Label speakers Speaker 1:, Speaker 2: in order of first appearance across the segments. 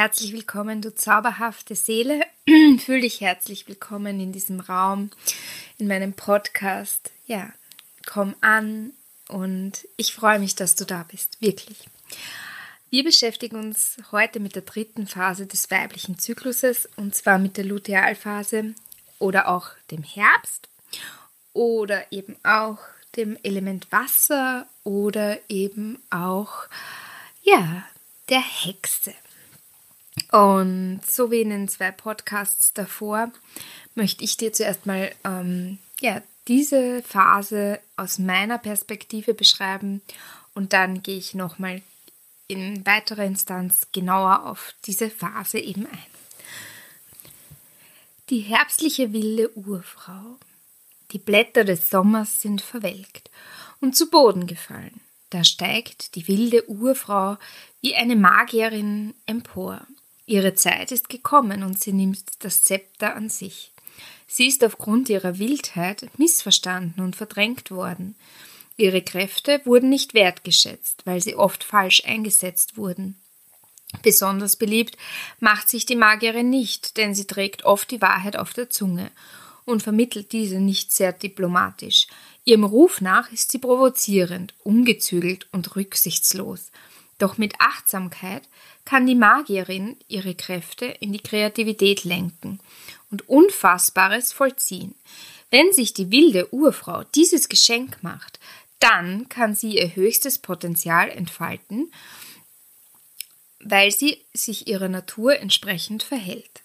Speaker 1: herzlich willkommen, du zauberhafte Seele. Fühl dich herzlich willkommen in diesem Raum, in meinem Podcast. Ja, komm an und ich freue mich, dass du da bist, wirklich. Wir beschäftigen uns heute mit der dritten Phase des weiblichen Zykluses und zwar mit der Lutealphase oder auch dem Herbst oder eben auch dem Element Wasser oder eben auch ja, der Hexe. Und so wie in den zwei Podcasts davor möchte ich dir zuerst mal ähm, ja, diese Phase aus meiner Perspektive beschreiben und dann gehe ich nochmal in weiterer Instanz genauer auf diese Phase eben ein. Die herbstliche wilde Urfrau. Die Blätter des Sommers sind verwelkt und zu Boden gefallen. Da steigt die wilde Urfrau wie eine Magierin empor. Ihre Zeit ist gekommen und sie nimmt das Zepter an sich. Sie ist aufgrund ihrer Wildheit missverstanden und verdrängt worden. Ihre Kräfte wurden nicht wertgeschätzt, weil sie oft falsch eingesetzt wurden. Besonders beliebt macht sich die Magierin nicht, denn sie trägt oft die Wahrheit auf der Zunge und vermittelt diese nicht sehr diplomatisch. Ihrem Ruf nach ist sie provozierend, ungezügelt und rücksichtslos. Doch mit Achtsamkeit kann die Magierin ihre Kräfte in die Kreativität lenken und Unfassbares vollziehen. Wenn sich die wilde Urfrau dieses Geschenk macht, dann kann sie ihr höchstes Potenzial entfalten, weil sie sich ihrer Natur entsprechend verhält.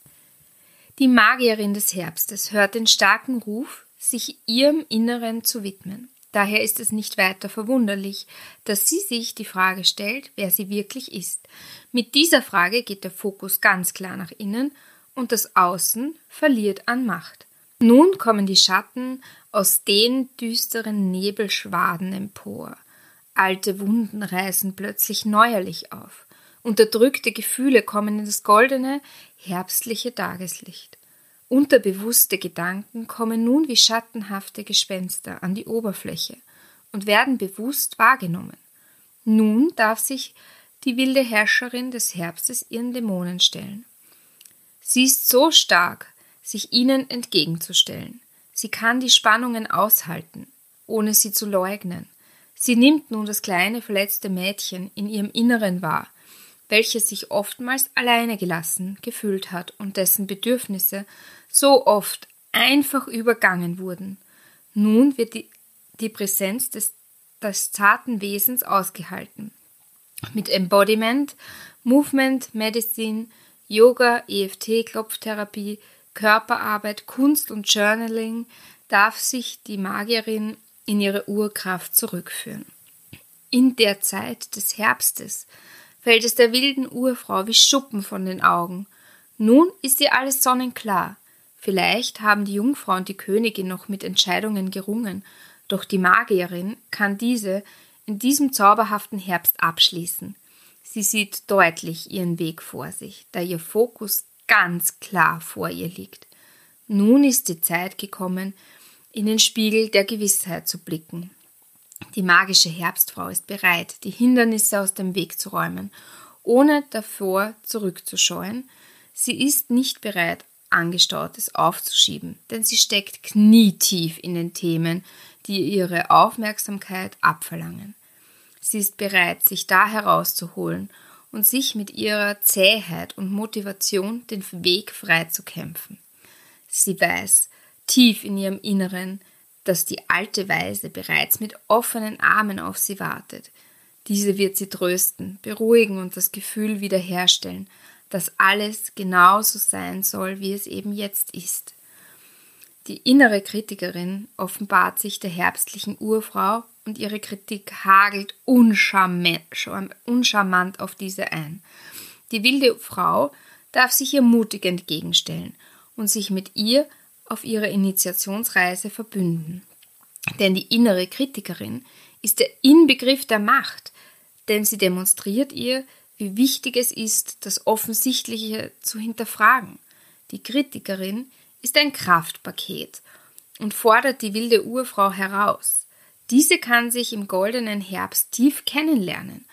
Speaker 1: Die Magierin des Herbstes hört den starken Ruf, sich ihrem Inneren zu widmen. Daher ist es nicht weiter verwunderlich, dass sie sich die Frage stellt, wer sie wirklich ist. Mit dieser Frage geht der Fokus ganz klar nach innen und das Außen verliert an Macht. Nun kommen die Schatten aus den düsteren Nebelschwaden empor. Alte Wunden reißen plötzlich neuerlich auf. Unterdrückte Gefühle kommen in das goldene, herbstliche Tageslicht. Unterbewusste Gedanken kommen nun wie schattenhafte Gespenster an die Oberfläche und werden bewusst wahrgenommen. Nun darf sich die wilde Herrscherin des Herbstes ihren Dämonen stellen. Sie ist so stark, sich ihnen entgegenzustellen. Sie kann die Spannungen aushalten, ohne sie zu leugnen. Sie nimmt nun das kleine verletzte Mädchen in ihrem Inneren wahr, welches sich oftmals alleine gelassen gefühlt hat und dessen Bedürfnisse so oft einfach übergangen wurden. Nun wird die, die Präsenz des, des zarten Wesens ausgehalten. Mit Embodiment, Movement, Medicine, Yoga, EFT, Klopftherapie, Körperarbeit, Kunst und Journaling darf sich die Magierin in ihre Urkraft zurückführen. In der Zeit des Herbstes fällt es der wilden Urfrau wie Schuppen von den Augen. Nun ist ihr alles sonnenklar. Vielleicht haben die Jungfrau und die Königin noch mit Entscheidungen gerungen, doch die Magierin kann diese in diesem zauberhaften Herbst abschließen. Sie sieht deutlich ihren Weg vor sich, da ihr Fokus ganz klar vor ihr liegt. Nun ist die Zeit gekommen, in den Spiegel der Gewissheit zu blicken. Die magische Herbstfrau ist bereit, die Hindernisse aus dem Weg zu räumen, ohne davor zurückzuscheuen. Sie ist nicht bereit, Angestautes aufzuschieben, denn sie steckt knietief in den Themen, die ihre Aufmerksamkeit abverlangen. Sie ist bereit, sich da herauszuholen und sich mit ihrer Zähheit und Motivation den Weg frei zu kämpfen. Sie weiß tief in ihrem Inneren, dass die alte Weise bereits mit offenen Armen auf sie wartet. Diese wird sie trösten, beruhigen und das Gefühl wiederherstellen, dass alles genauso sein soll, wie es eben jetzt ist. Die innere Kritikerin offenbart sich der herbstlichen Urfrau und ihre Kritik hagelt uncharmant auf diese ein. Die wilde Frau darf sich ihr mutig entgegenstellen und sich mit ihr auf ihrer Initiationsreise verbünden. Denn die innere Kritikerin ist der Inbegriff der Macht, denn sie demonstriert ihr, wie wichtig es ist, das Offensichtliche zu hinterfragen. Die Kritikerin ist ein Kraftpaket und fordert die wilde Urfrau heraus. Diese kann sich im goldenen Herbst tief kennenlernen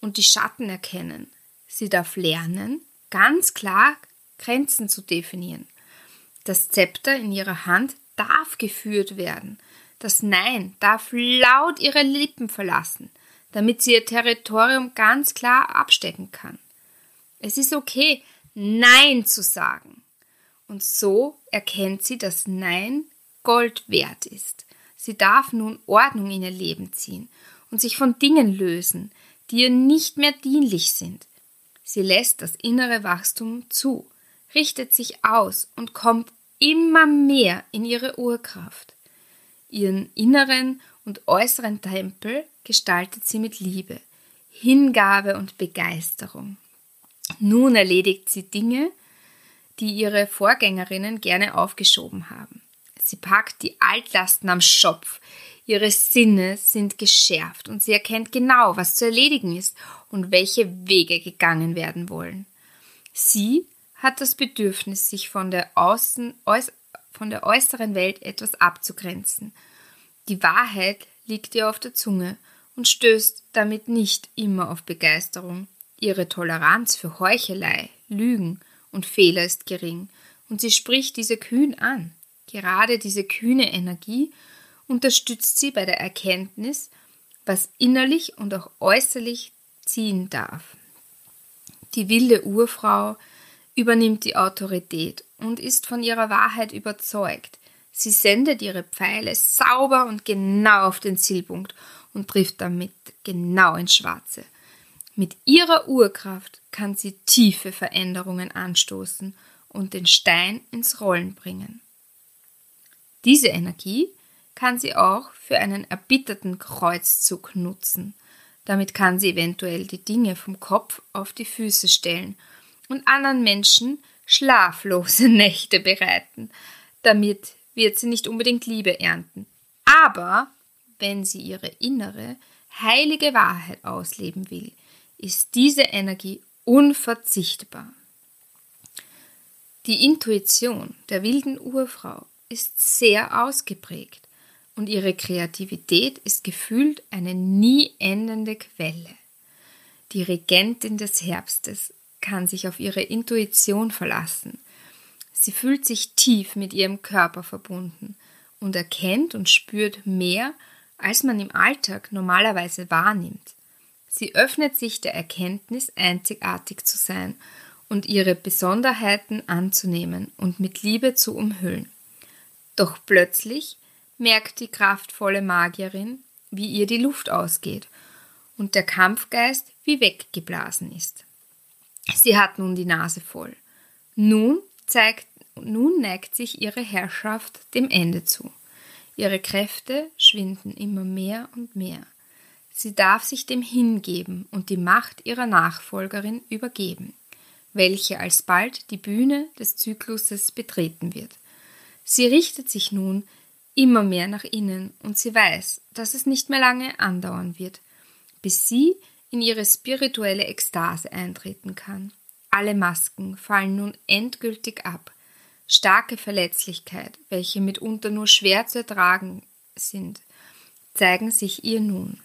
Speaker 1: und die Schatten erkennen. Sie darf lernen, ganz klar Grenzen zu definieren. Das Zepter in ihrer Hand darf geführt werden. Das Nein darf laut ihre Lippen verlassen, damit sie ihr Territorium ganz klar abstecken kann. Es ist okay, Nein zu sagen. Und so erkennt sie, dass Nein Gold wert ist. Sie darf nun Ordnung in ihr Leben ziehen und sich von Dingen lösen, die ihr nicht mehr dienlich sind. Sie lässt das innere Wachstum zu, richtet sich aus und kommt immer mehr in ihre Urkraft. Ihren inneren und äußeren Tempel gestaltet sie mit Liebe, Hingabe und Begeisterung. Nun erledigt sie Dinge, die ihre Vorgängerinnen gerne aufgeschoben haben. Sie packt die Altlasten am Schopf. Ihre Sinne sind geschärft und sie erkennt genau, was zu erledigen ist und welche Wege gegangen werden wollen. Sie hat das Bedürfnis, sich von der, Außen, äuß, von der äußeren Welt etwas abzugrenzen. Die Wahrheit liegt ihr auf der Zunge und stößt damit nicht immer auf Begeisterung. Ihre Toleranz für Heuchelei, Lügen und Fehler ist gering, und sie spricht diese kühn an. Gerade diese kühne Energie unterstützt sie bei der Erkenntnis, was innerlich und auch äußerlich ziehen darf. Die wilde Urfrau übernimmt die Autorität und ist von ihrer Wahrheit überzeugt. Sie sendet ihre Pfeile sauber und genau auf den Zielpunkt und trifft damit genau ins Schwarze. Mit ihrer Urkraft kann sie tiefe Veränderungen anstoßen und den Stein ins Rollen bringen. Diese Energie kann sie auch für einen erbitterten Kreuzzug nutzen. Damit kann sie eventuell die Dinge vom Kopf auf die Füße stellen und anderen Menschen schlaflose Nächte bereiten. Damit wird sie nicht unbedingt Liebe ernten. Aber wenn sie ihre innere, heilige Wahrheit ausleben will, ist diese Energie unverzichtbar. Die Intuition der wilden Urfrau ist sehr ausgeprägt und ihre Kreativität ist gefühlt eine nie endende Quelle. Die Regentin des Herbstes kann sich auf ihre Intuition verlassen. Sie fühlt sich tief mit ihrem Körper verbunden und erkennt und spürt mehr, als man im Alltag normalerweise wahrnimmt. Sie öffnet sich der Erkenntnis, einzigartig zu sein und ihre Besonderheiten anzunehmen und mit Liebe zu umhüllen. Doch plötzlich merkt die kraftvolle Magierin, wie ihr die Luft ausgeht und der Kampfgeist wie weggeblasen ist. Sie hat nun die Nase voll. Nun zeigt, nun neigt sich ihre Herrschaft dem Ende zu. Ihre Kräfte schwinden immer mehr und mehr. Sie darf sich dem hingeben und die Macht ihrer Nachfolgerin übergeben, welche alsbald die Bühne des Zykluses betreten wird. Sie richtet sich nun immer mehr nach innen und sie weiß, dass es nicht mehr lange andauern wird, bis sie in ihre spirituelle Ekstase eintreten kann. Alle Masken fallen nun endgültig ab. Starke Verletzlichkeit, welche mitunter nur schwer zu ertragen sind, zeigen sich ihr nun.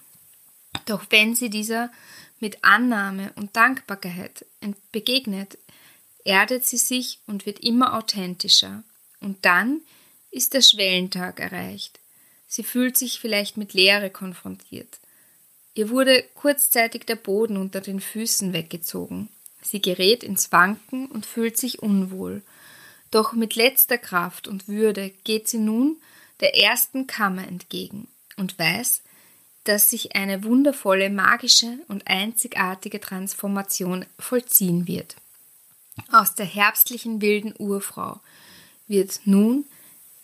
Speaker 1: Doch wenn sie dieser mit Annahme und Dankbarkeit begegnet, erdet sie sich und wird immer authentischer. Und dann ist der Schwellentag erreicht. Sie fühlt sich vielleicht mit Leere konfrontiert. Ihr wurde kurzzeitig der Boden unter den Füßen weggezogen. Sie gerät ins Wanken und fühlt sich unwohl. Doch mit letzter Kraft und Würde geht sie nun der ersten Kammer entgegen und weiß, dass sich eine wundervolle, magische und einzigartige Transformation vollziehen wird. Aus der herbstlichen wilden Urfrau wird nun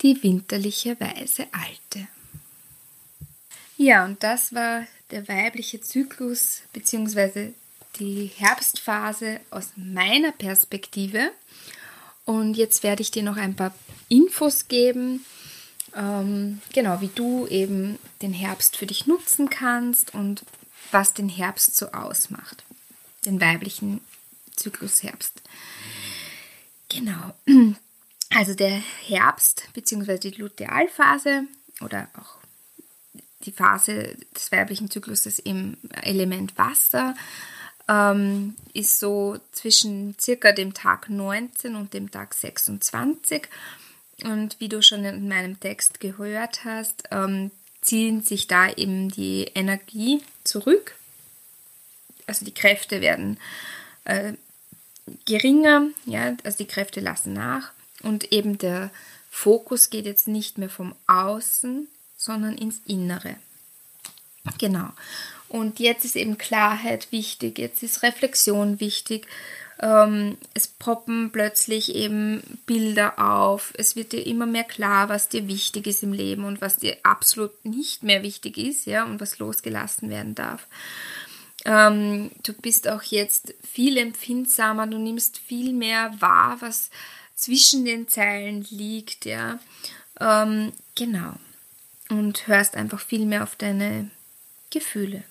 Speaker 1: die winterliche weise Alte. Ja, und das war der weibliche Zyklus bzw. die Herbstphase aus meiner Perspektive. Und jetzt werde ich dir noch ein paar Infos geben, ähm, genau wie du eben den Herbst für dich nutzen kannst und was den Herbst so ausmacht. den weiblichen Zyklus Herbst. Genau. Also der Herbst bzw. die Lutealphase oder auch die Phase des weiblichen Zykluses im Element Wasser ähm, ist so zwischen circa dem Tag 19 und dem Tag 26. Und wie du schon in meinem Text gehört hast, ähm, ziehen sich da eben die Energie zurück. Also die Kräfte werden äh, geringer, ja, also die Kräfte lassen nach und eben der Fokus geht jetzt nicht mehr vom Außen, sondern ins Innere. Genau. Und jetzt ist eben Klarheit wichtig, jetzt ist Reflexion wichtig. Ähm, es poppen plötzlich eben Bilder auf. Es wird dir immer mehr klar, was dir wichtig ist im Leben und was dir absolut nicht mehr wichtig ist, ja, und was losgelassen werden darf. Ähm, du bist auch jetzt viel empfindsamer, du nimmst viel mehr wahr, was zwischen den Zeilen liegt, ja. Ähm, genau. Und hörst einfach viel mehr auf deine Gefühle.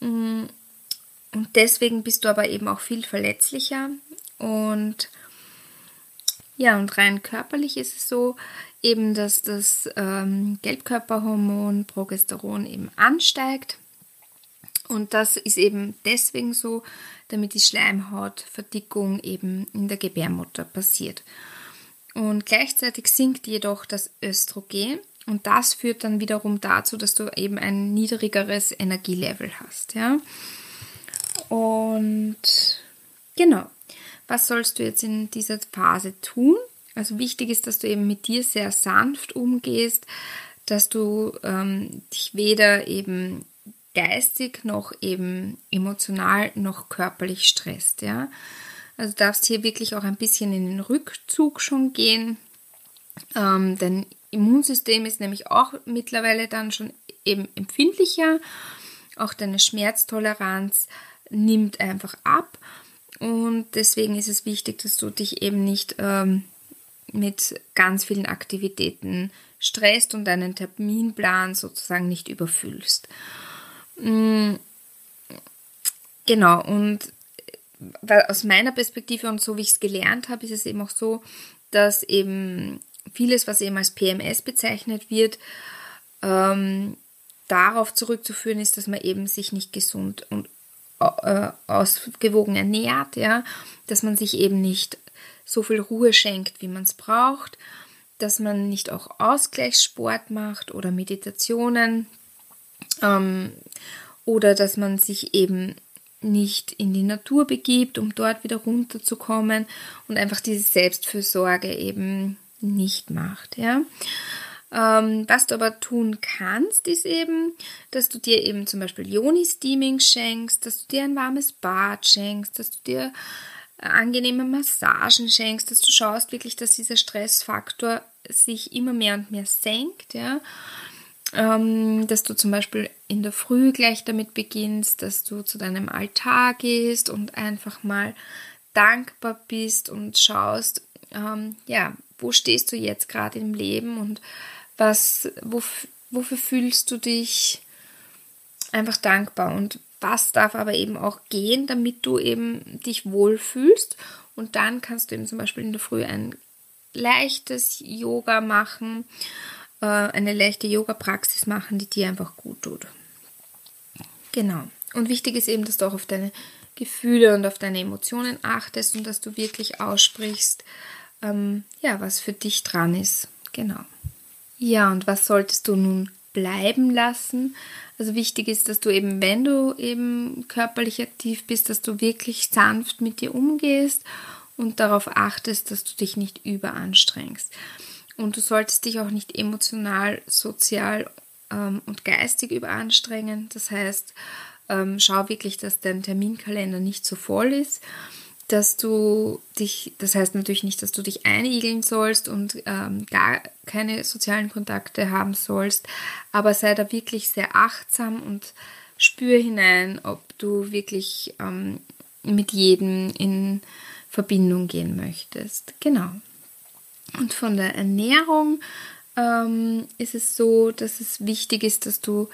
Speaker 1: Mm, und deswegen bist du aber eben auch viel verletzlicher und ja, und rein körperlich ist es so, eben, dass das ähm, Gelbkörperhormon Progesteron eben ansteigt. Und das ist eben deswegen so, damit die Schleimhautverdickung eben in der Gebärmutter passiert. Und gleichzeitig sinkt jedoch das Östrogen und das führt dann wiederum dazu, dass du eben ein niedrigeres Energielevel hast. Ja? Und genau, was sollst du jetzt in dieser Phase tun? Also wichtig ist, dass du eben mit dir sehr sanft umgehst, dass du ähm, dich weder eben geistig noch eben emotional noch körperlich stresst. Ja? Also darfst hier wirklich auch ein bisschen in den Rückzug schon gehen. Ähm, dein Immunsystem ist nämlich auch mittlerweile dann schon eben empfindlicher. Auch deine Schmerztoleranz nimmt einfach ab. Und deswegen ist es wichtig, dass du dich eben nicht ähm, mit ganz vielen Aktivitäten stresst und deinen Terminplan sozusagen nicht überfüllst. Mm, genau, und weil aus meiner Perspektive und so wie ich es gelernt habe, ist es eben auch so, dass eben vieles, was eben als PMS bezeichnet wird, ähm, darauf zurückzuführen ist, dass man eben sich nicht gesund und äh, ausgewogen ernährt, ja, dass man sich eben nicht so viel Ruhe schenkt, wie man es braucht, dass man nicht auch Ausgleichssport macht oder Meditationen ähm, oder dass man sich eben nicht in die Natur begibt, um dort wieder runterzukommen und einfach diese Selbstfürsorge eben nicht macht, ja. Ähm, was du aber tun kannst, ist eben, dass du dir eben zum Beispiel Yoni-Steaming schenkst, dass du dir ein warmes Bad schenkst, dass du dir angenehme Massagen schenkst, dass du schaust wirklich, dass dieser Stressfaktor sich immer mehr und mehr senkt, ja. Ähm, dass du zum Beispiel in der Früh gleich damit beginnst, dass du zu deinem Altar gehst und einfach mal dankbar bist und schaust, ähm, ja, wo stehst du jetzt gerade im Leben und was, wof, wofür fühlst du dich einfach dankbar und was darf aber eben auch gehen, damit du eben dich wohlfühlst und dann kannst du eben zum Beispiel in der Früh ein leichtes Yoga machen, äh, eine leichte Yoga-Praxis machen, die dir einfach gut tut. Genau. Und wichtig ist eben, dass du auch auf deine Gefühle und auf deine Emotionen achtest und dass du wirklich aussprichst, ähm, ja, was für dich dran ist. Genau. Ja, und was solltest du nun bleiben lassen? Also wichtig ist, dass du eben, wenn du eben körperlich aktiv bist, dass du wirklich sanft mit dir umgehst und darauf achtest, dass du dich nicht überanstrengst. Und du solltest dich auch nicht emotional, sozial ähm, und geistig überanstrengen. Das heißt, ähm, schau wirklich, dass dein Terminkalender nicht so voll ist dass du dich, das heißt natürlich nicht, dass du dich einigeln sollst und ähm, gar keine sozialen Kontakte haben sollst, aber sei da wirklich sehr achtsam und spür hinein, ob du wirklich ähm, mit jedem in Verbindung gehen möchtest. Genau. Und von der Ernährung ähm, ist es so, dass es wichtig ist, dass du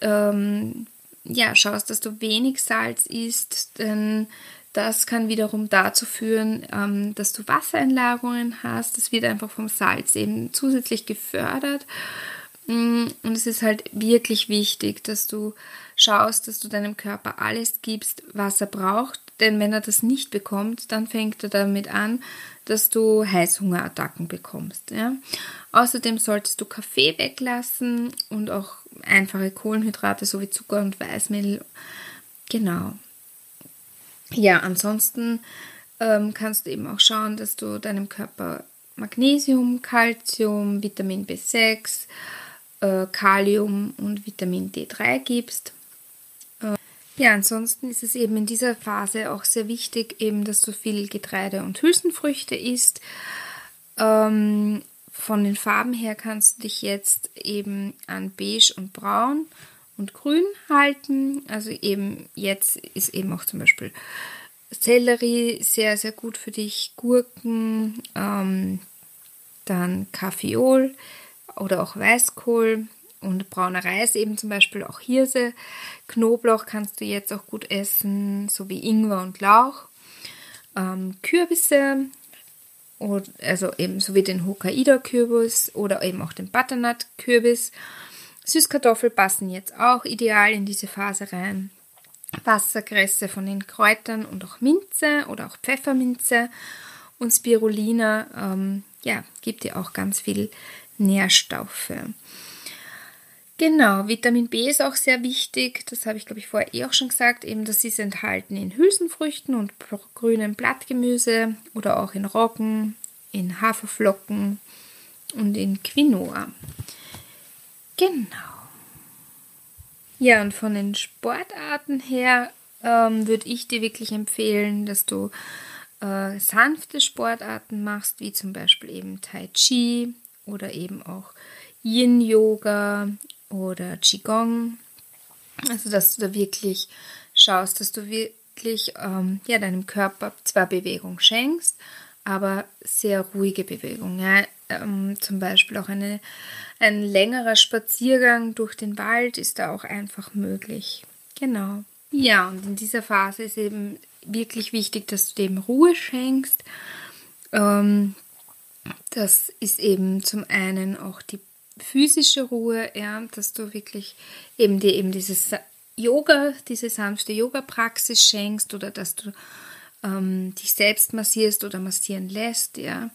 Speaker 1: ähm, ja, schaust, dass du wenig Salz isst, denn das kann wiederum dazu führen, ähm, dass du Wassereinlagerungen hast. Das wird einfach vom Salz eben zusätzlich gefördert. Mm, und es ist halt wirklich wichtig, dass du schaust, dass du deinem Körper alles gibst, was er braucht. Denn wenn er das nicht bekommt, dann fängt er damit an, dass du Heißhungerattacken bekommst. Ja? Außerdem solltest du Kaffee weglassen und auch einfache Kohlenhydrate sowie Zucker und Weißmehl. Genau. Ja, ansonsten ähm, kannst du eben auch schauen, dass du deinem Körper Magnesium, Calcium, Vitamin B6, äh, Kalium und Vitamin D3 gibst. Äh, ja, ansonsten ist es eben in dieser Phase auch sehr wichtig, eben, dass du viel Getreide und Hülsenfrüchte isst. Ähm, von den Farben her kannst du dich jetzt eben an beige und braun und grün halten. Also eben jetzt ist eben auch zum Beispiel Sellerie sehr, sehr gut für dich, Gurken, ähm, dann Kaffeeol oder auch Weißkohl und brauner Reis, eben zum Beispiel auch Hirse. Knoblauch kannst du jetzt auch gut essen, sowie Ingwer und Lauch. Ähm, Kürbisse, also eben so wie den Hokkaido-Kürbis oder eben auch den Butternut-Kürbis. Süßkartoffel passen jetzt auch ideal in diese Phase rein. Wasserkresse von den Kräutern und auch Minze oder auch Pfefferminze und Spirulina, ähm, ja, gibt dir auch ganz viel Nährstoffe. Genau, Vitamin B ist auch sehr wichtig. Das habe ich, glaube ich, vorher eh auch schon gesagt. Eben, das ist enthalten in Hülsenfrüchten und grünem Blattgemüse oder auch in Roggen, in Haferflocken und in Quinoa. Genau. Ja, und von den Sportarten her ähm, würde ich dir wirklich empfehlen, dass du äh, sanfte Sportarten machst, wie zum Beispiel eben Tai Chi oder eben auch Yin-Yoga oder Qigong. Also, dass du da wirklich schaust, dass du wirklich ähm, ja, deinem Körper zwar Bewegung schenkst, aber sehr ruhige Bewegung. Ja? Ähm, zum Beispiel auch eine, ein längerer Spaziergang durch den Wald ist da auch einfach möglich. Genau. Ja, und in dieser Phase ist eben wirklich wichtig, dass du dem Ruhe schenkst. Ähm, das ist eben zum einen auch die physische Ruhe, ja, dass du wirklich eben dir eben dieses Yoga, diese sanfte Yoga-Praxis schenkst oder dass du ähm, dich selbst massierst oder massieren lässt, ja,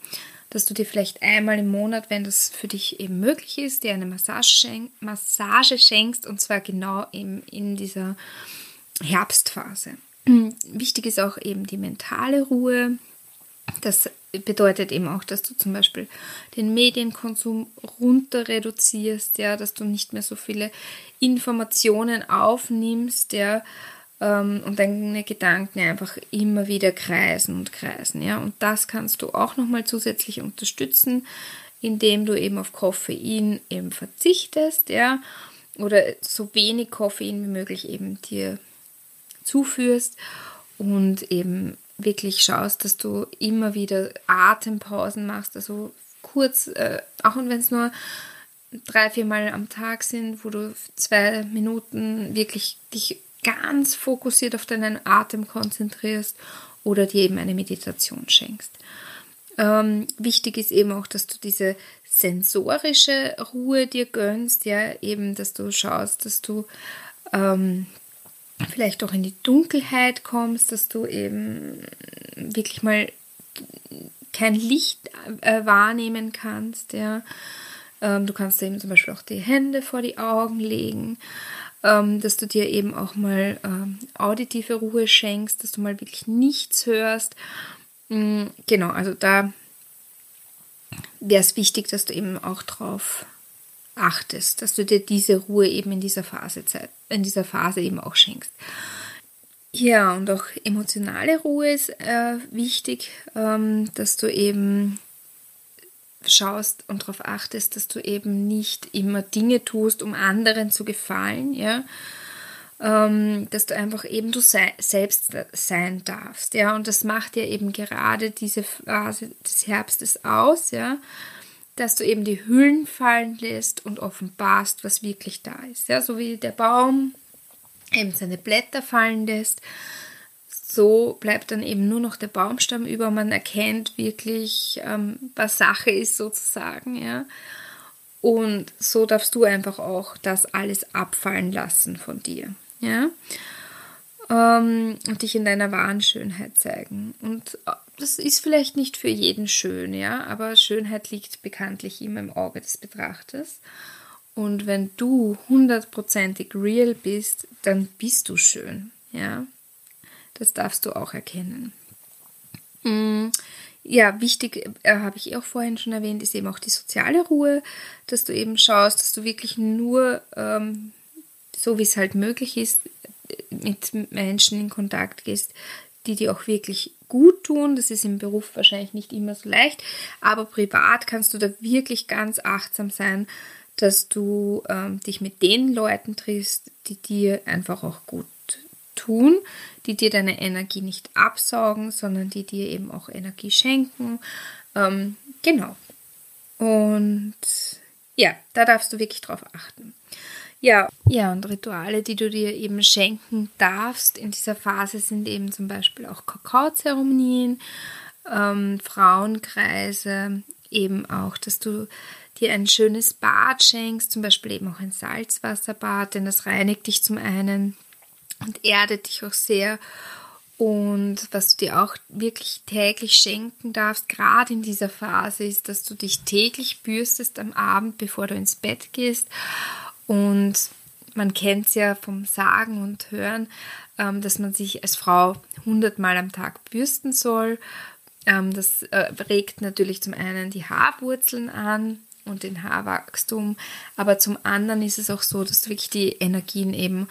Speaker 1: dass du dir vielleicht einmal im Monat, wenn das für dich eben möglich ist, dir eine Massage, schenk, Massage schenkst und zwar genau eben in dieser Herbstphase. Wichtig ist auch eben die mentale Ruhe. Das bedeutet eben auch, dass du zum Beispiel den Medienkonsum runter reduzierst, ja, dass du nicht mehr so viele Informationen aufnimmst, ja, und deine Gedanken einfach immer wieder kreisen und kreisen, ja. Und das kannst du auch nochmal zusätzlich unterstützen, indem du eben auf Koffein eben verzichtest, ja, oder so wenig Koffein wie möglich eben dir zuführst und eben wirklich schaust, dass du immer wieder Atempausen machst, also kurz, äh, auch wenn es nur drei, vier Mal am Tag sind, wo du zwei Minuten wirklich dich ganz fokussiert auf deinen Atem konzentrierst oder dir eben eine Meditation schenkst. Ähm, wichtig ist eben auch, dass du diese sensorische Ruhe dir gönnst, ja, eben, dass du schaust, dass du ähm, vielleicht auch in die Dunkelheit kommst, dass du eben wirklich mal kein Licht äh, wahrnehmen kannst, ja. Ähm, du kannst eben zum Beispiel auch die Hände vor die Augen legen, ähm, dass du dir eben auch mal ähm, auditive Ruhe schenkst, dass du mal wirklich nichts hörst. Mhm, genau, also da wäre es wichtig, dass du eben auch drauf achtest, dass du dir diese Ruhe eben in dieser Phase in dieser Phase eben auch schenkst. Ja, und auch emotionale Ruhe ist äh, wichtig, ähm, dass du eben schaust und darauf achtest, dass du eben nicht immer Dinge tust, um anderen zu gefallen, ja, ähm, dass du einfach eben du sei, selbst sein darfst, ja, und das macht ja eben gerade diese Phase des Herbstes aus, ja, dass du eben die Hüllen fallen lässt und offenbarst, was wirklich da ist. Ja, so wie der Baum eben seine Blätter fallen lässt. So bleibt dann eben nur noch der Baumstamm über. Man erkennt wirklich, ähm, was Sache ist sozusagen, ja. Und so darfst du einfach auch das alles abfallen lassen von dir, ja. Ähm, und dich in deiner wahren Schönheit zeigen. Und äh, das ist vielleicht nicht für jeden schön, ja, aber Schönheit liegt bekanntlich immer im Auge des Betrachters. Und wenn du hundertprozentig real bist, dann bist du schön, ja. Das darfst du auch erkennen. Mm, ja, wichtig, äh, habe ich auch vorhin schon erwähnt, ist eben auch die soziale Ruhe, dass du eben schaust, dass du wirklich nur, ähm, so wie es halt möglich ist, mit Menschen in Kontakt gehst, die dir auch wirklich gut tun. Das ist im Beruf wahrscheinlich nicht immer so leicht, aber privat kannst du da wirklich ganz achtsam sein, dass du ähm, dich mit den Leuten triffst, die dir einfach auch gut tun, die dir deine Energie nicht absaugen, sondern die dir eben auch Energie schenken. Ähm, genau. Und ja, da darfst du wirklich drauf achten. Ja, ja, und Rituale, die du dir eben schenken darfst in dieser Phase, sind eben zum Beispiel auch Kakaozeremonien, ähm, Frauenkreise, eben auch, dass du dir ein schönes Bad schenkst, zum Beispiel eben auch ein Salzwasserbad, denn das reinigt dich zum einen und erdet dich auch sehr. Und was du dir auch wirklich täglich schenken darfst, gerade in dieser Phase, ist, dass du dich täglich bürstest am Abend, bevor du ins Bett gehst und man kennt es ja vom Sagen und Hören, ähm, dass man sich als Frau hundertmal am Tag bürsten soll. Ähm, das äh, regt natürlich zum einen die Haarwurzeln an und den Haarwachstum, aber zum anderen ist es auch so, dass du wirklich die Energien eben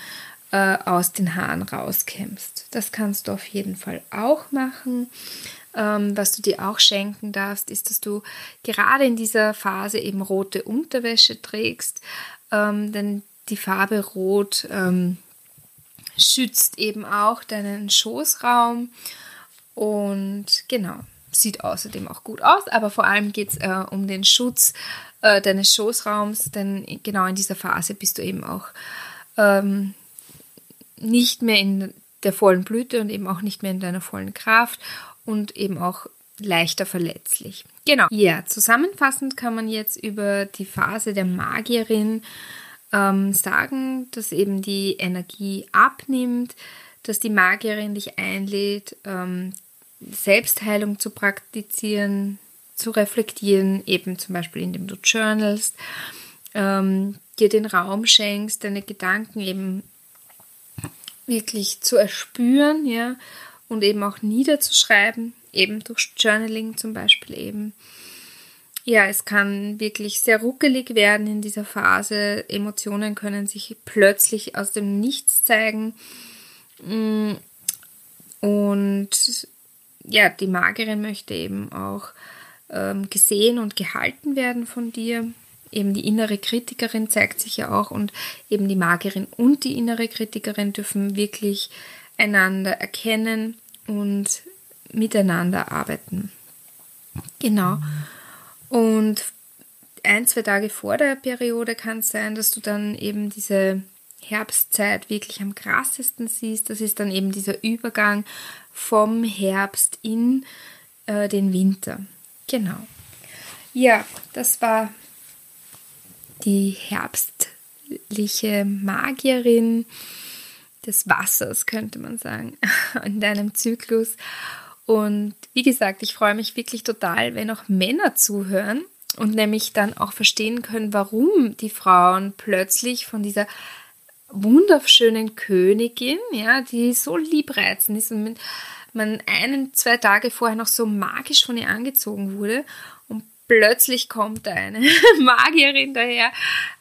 Speaker 1: äh, aus den Haaren rauskämmst. Das kannst du auf jeden Fall auch machen. Ähm, was du dir auch schenken darfst, ist, dass du gerade in dieser Phase eben rote Unterwäsche trägst ähm, denn die Farbe Rot ähm, schützt eben auch deinen Schoßraum und genau, sieht außerdem auch gut aus, aber vor allem geht es äh, um den Schutz äh, deines Schoßraums, denn genau in dieser Phase bist du eben auch ähm, nicht mehr in der vollen Blüte und eben auch nicht mehr in deiner vollen Kraft und eben auch leichter verletzlich. Genau. Ja, zusammenfassend kann man jetzt über die Phase der Magierin ähm, sagen, dass eben die Energie abnimmt, dass die Magierin dich einlädt, ähm, Selbstheilung zu praktizieren, zu reflektieren, eben zum Beispiel indem du journalst, ähm, dir den Raum schenkst, deine Gedanken eben wirklich zu erspüren, ja, und eben auch niederzuschreiben, eben durch Journaling zum Beispiel eben. Ja, es kann wirklich sehr ruckelig werden in dieser Phase. Emotionen können sich plötzlich aus dem Nichts zeigen. Mm, und ja, die Magerin möchte eben auch ähm, gesehen und gehalten werden von dir. Eben die innere Kritikerin zeigt sich ja auch und eben die Magerin und die innere Kritikerin dürfen wirklich einander erkennen und miteinander arbeiten. Genau. Und ein, zwei Tage vor der Periode kann es sein, dass du dann eben diese Herbstzeit wirklich am krassesten siehst. Das ist dann eben dieser Übergang vom Herbst in äh, den Winter. Genau. Ja, das war die herbstliche Magierin des Wassers, könnte man sagen, in deinem Zyklus. Und wie gesagt, ich freue mich wirklich total, wenn auch Männer zuhören und nämlich dann auch verstehen können, warum die Frauen plötzlich von dieser wunderschönen Königin, ja, die so liebreizend ist und man einen, zwei Tage vorher noch so magisch von ihr angezogen wurde plötzlich kommt eine Magierin daher,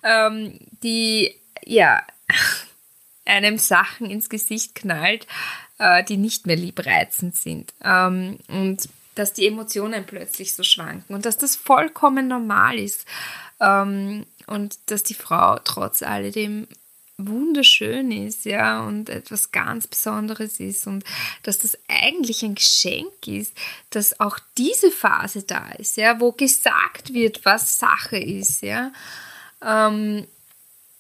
Speaker 1: ähm, die ja einem Sachen ins Gesicht knallt, äh, die nicht mehr liebreizend sind. Ähm, und dass die Emotionen plötzlich so schwanken und dass das vollkommen normal ist. Ähm, und dass die Frau trotz alledem wunderschön ist, ja, und etwas ganz Besonderes ist und dass das eigentlich ein Geschenk ist, dass auch diese Phase da ist, ja, wo gesagt wird, was Sache ist, ja, ähm,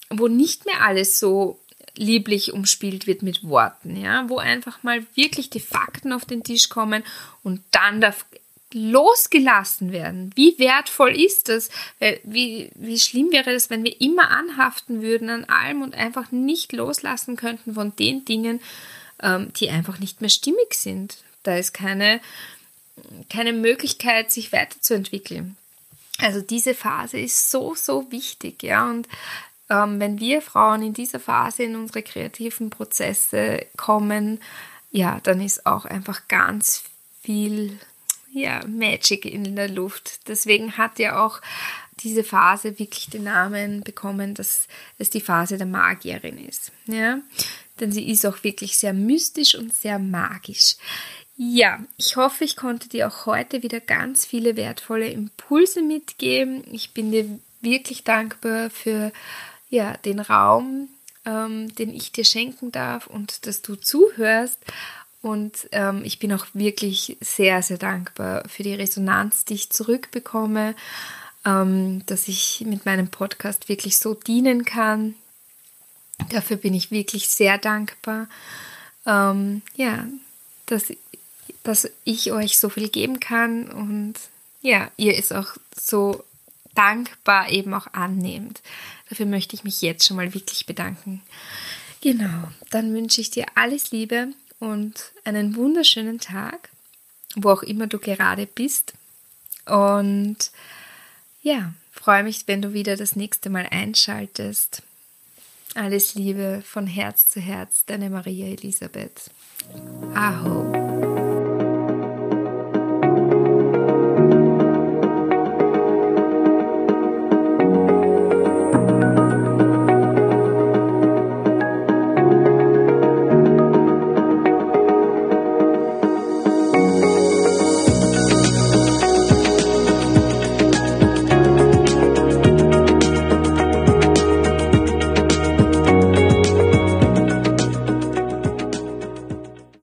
Speaker 1: wo nicht mehr alles so lieblich umspielt wird mit Worten, ja, wo einfach mal wirklich die Fakten auf den Tisch kommen und dann darf losgelassen werden. Wie wertvoll ist das? Wie, wie schlimm wäre es, wenn wir immer anhaften würden an allem und einfach nicht loslassen könnten von den Dingen, ähm, die einfach nicht mehr stimmig sind. Da ist keine, keine Möglichkeit, sich weiterzuentwickeln. Also diese Phase ist so, so wichtig, ja. Und ähm, wenn wir Frauen in dieser Phase in unsere kreativen Prozesse kommen, ja, dann ist auch einfach ganz viel ja, Magic in der Luft. Deswegen hat ja auch diese Phase wirklich den Namen bekommen, dass es die Phase der Magierin ist. Ja? Denn sie ist auch wirklich sehr mystisch und sehr magisch. Ja, ich hoffe, ich konnte dir auch heute wieder ganz viele wertvolle Impulse mitgeben. Ich bin dir wirklich dankbar für ja, den Raum, ähm, den ich dir schenken darf und dass du zuhörst. Und ähm, ich bin auch wirklich sehr, sehr dankbar für die Resonanz, die ich zurückbekomme, ähm, dass ich mit meinem Podcast wirklich so dienen kann. Dafür bin ich wirklich sehr dankbar. Ähm, ja, dass, dass ich euch so viel geben kann und ja, ihr es auch so dankbar eben auch annehmt. Dafür möchte ich mich jetzt schon mal wirklich bedanken. Genau, dann wünsche ich dir alles Liebe und einen wunderschönen Tag, wo auch immer du gerade bist. Und ja, freue mich, wenn du wieder das nächste Mal einschaltest. Alles Liebe von Herz zu Herz, deine Maria Elisabeth. Aho.